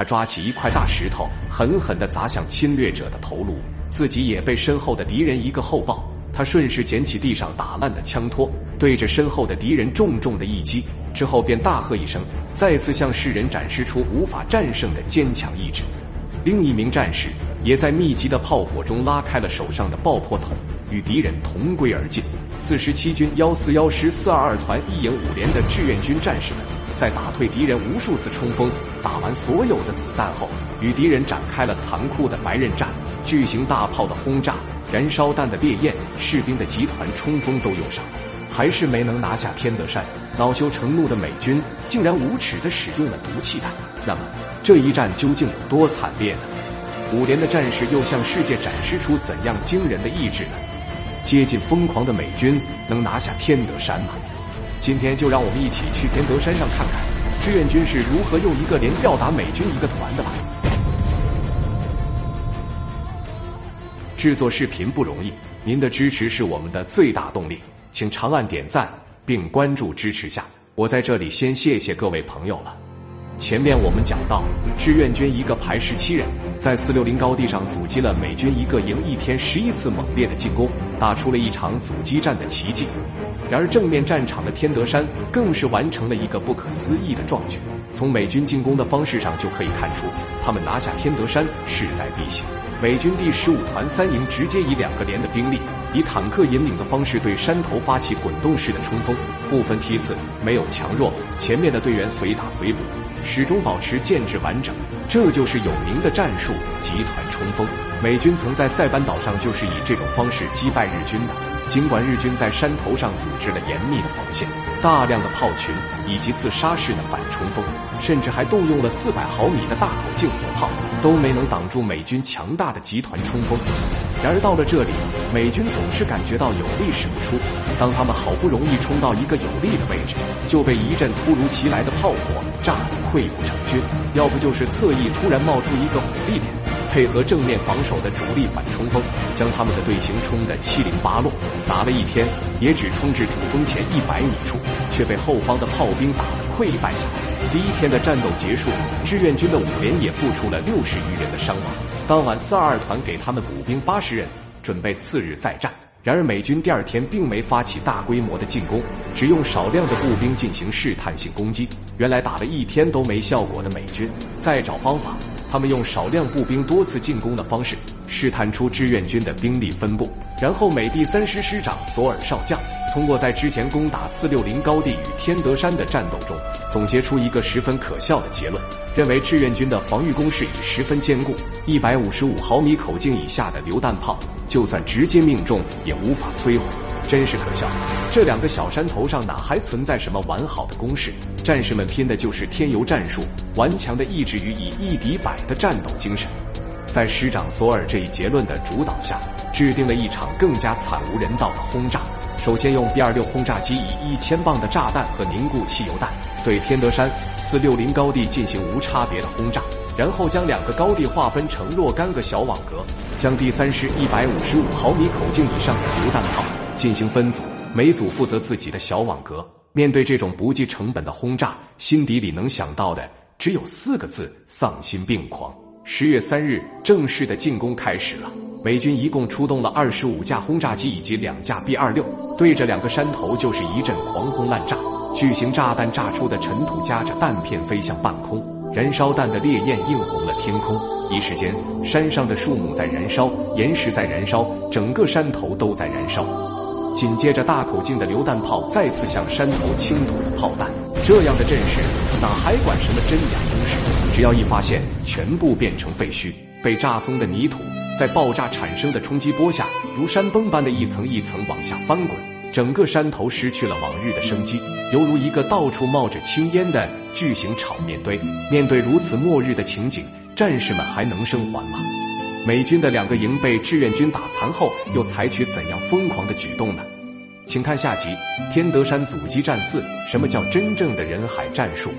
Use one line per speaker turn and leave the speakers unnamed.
他抓起一块大石头，狠狠地砸向侵略者的头颅，自己也被身后的敌人一个后抱。他顺势捡起地上打烂的枪托，对着身后的敌人重重的一击，之后便大喝一声，再次向世人展示出无法战胜的坚强意志。另一名战士也在密集的炮火中拉开了手上的爆破筒，与敌人同归而尽。四十七军幺四幺师四二二团一营五连的志愿军战士们，在打退敌人无数次冲锋、打完所有的子弹后，与敌人展开了残酷的白刃战。巨型大炮的轰炸、燃烧弹的烈焰、士兵的集团冲锋都用上，还是没能拿下天德山。恼羞成怒的美军竟然无耻地使用了毒气弹。那么这一战究竟有多惨烈呢？五连的战士又向世界展示出怎样惊人的意志呢？接近疯狂的美军能拿下天德山吗？今天就让我们一起去天德山上看看志愿军是如何用一个连吊打美军一个团的吧。制作视频不容易，您的支持是我们的最大动力，请长按点赞并关注支持下。我在这里先谢谢各位朋友了。前面我们讲到，志愿军一个排十七人，在四六零高地上阻击了美军一个营一天十一次猛烈的进攻，打出了一场阻击战的奇迹。然而正面战场的天德山更是完成了一个不可思议的壮举。从美军进攻的方式上就可以看出，他们拿下天德山势在必行。美军第十五团三营直接以两个连的兵力，以坦克引领的方式对山头发起滚动式的冲锋，不分梯次，没有强弱，前面的队员随打随补。始终保持建制完整，这就是有名的战术——集团冲锋。美军曾在塞班岛上就是以这种方式击败日军的。尽管日军在山头上组织了严密的防线，大量的炮群以及自杀式的反冲锋，甚至还动用了四百毫米的大口径火炮，都没能挡住美军强大的集团冲锋。然而到了这里，美军总是感觉到有力使不出。当他们好不容易冲到一个有利的位置，就被一阵突如其来的炮火炸得溃不成军；要不就是侧翼突然冒出一个火力点。配合正面防守的主力反冲锋，将他们的队形冲得七零八落。打了一天，也只冲至主峰前一百米处，却被后方的炮兵打得溃败下来。第一天的战斗结束，志愿军的五连也付出了六十余人的伤亡。当晚，四二二团给他们补兵八十人，准备次日再战。然而，美军第二天并没发起大规模的进攻，只用少量的步兵进行试探性攻击。原来打了一天都没效果的美军，再找方法。他们用少量步兵多次进攻的方式试探出志愿军的兵力分布，然后美第三师师长索尔少将通过在之前攻打四六零高地与天德山的战斗中，总结出一个十分可笑的结论，认为志愿军的防御工事已十分坚固，一百五十五毫米口径以下的榴弹炮就算直接命中也无法摧毁。真是可笑！这两个小山头上哪还存在什么完好的攻势？战士们拼的就是添油战术，顽强的意志与以一敌百的战斗精神。在师长索尔这一结论的主导下，制定了一场更加惨无人道的轰炸。首先用 B 二六轰炸机以一千磅的炸弹和凝固汽油弹对天德山四六零高地进行无差别的轰炸，然后将两个高地划分成若干个小网格，将第三师一百五十五毫米口径以上的榴弹炮。进行分组，每组负责自己的小网格。面对这种不计成本的轰炸，心底里能想到的只有四个字：丧心病狂。十月三日，正式的进攻开始了。美军一共出动了二十五架轰炸机以及两架 B 二六，对着两个山头就是一阵狂轰滥炸。巨型炸弹炸出的尘土夹着弹片飞向半空，燃烧弹的烈焰映红了天空。一时间，山上的树木在燃烧，岩石在燃烧，整个山头都在燃烧。紧接着，大口径的榴弹炮再次向山头倾吐的炮弹，这样的阵势哪还管什么真假攻势？只要一发现，全部变成废墟。被炸松的泥土在爆炸产生的冲击波下，如山崩般的一层一层往下翻滚，整个山头失去了往日的生机，犹如一个到处冒着青烟的巨型炒面堆。面对如此末日的情景，战士们还能生还吗？美军的两个营被志愿军打残后，又采取怎样疯狂的举动呢？请看下集《天德山阻击战四》，什么叫真正的人海战术？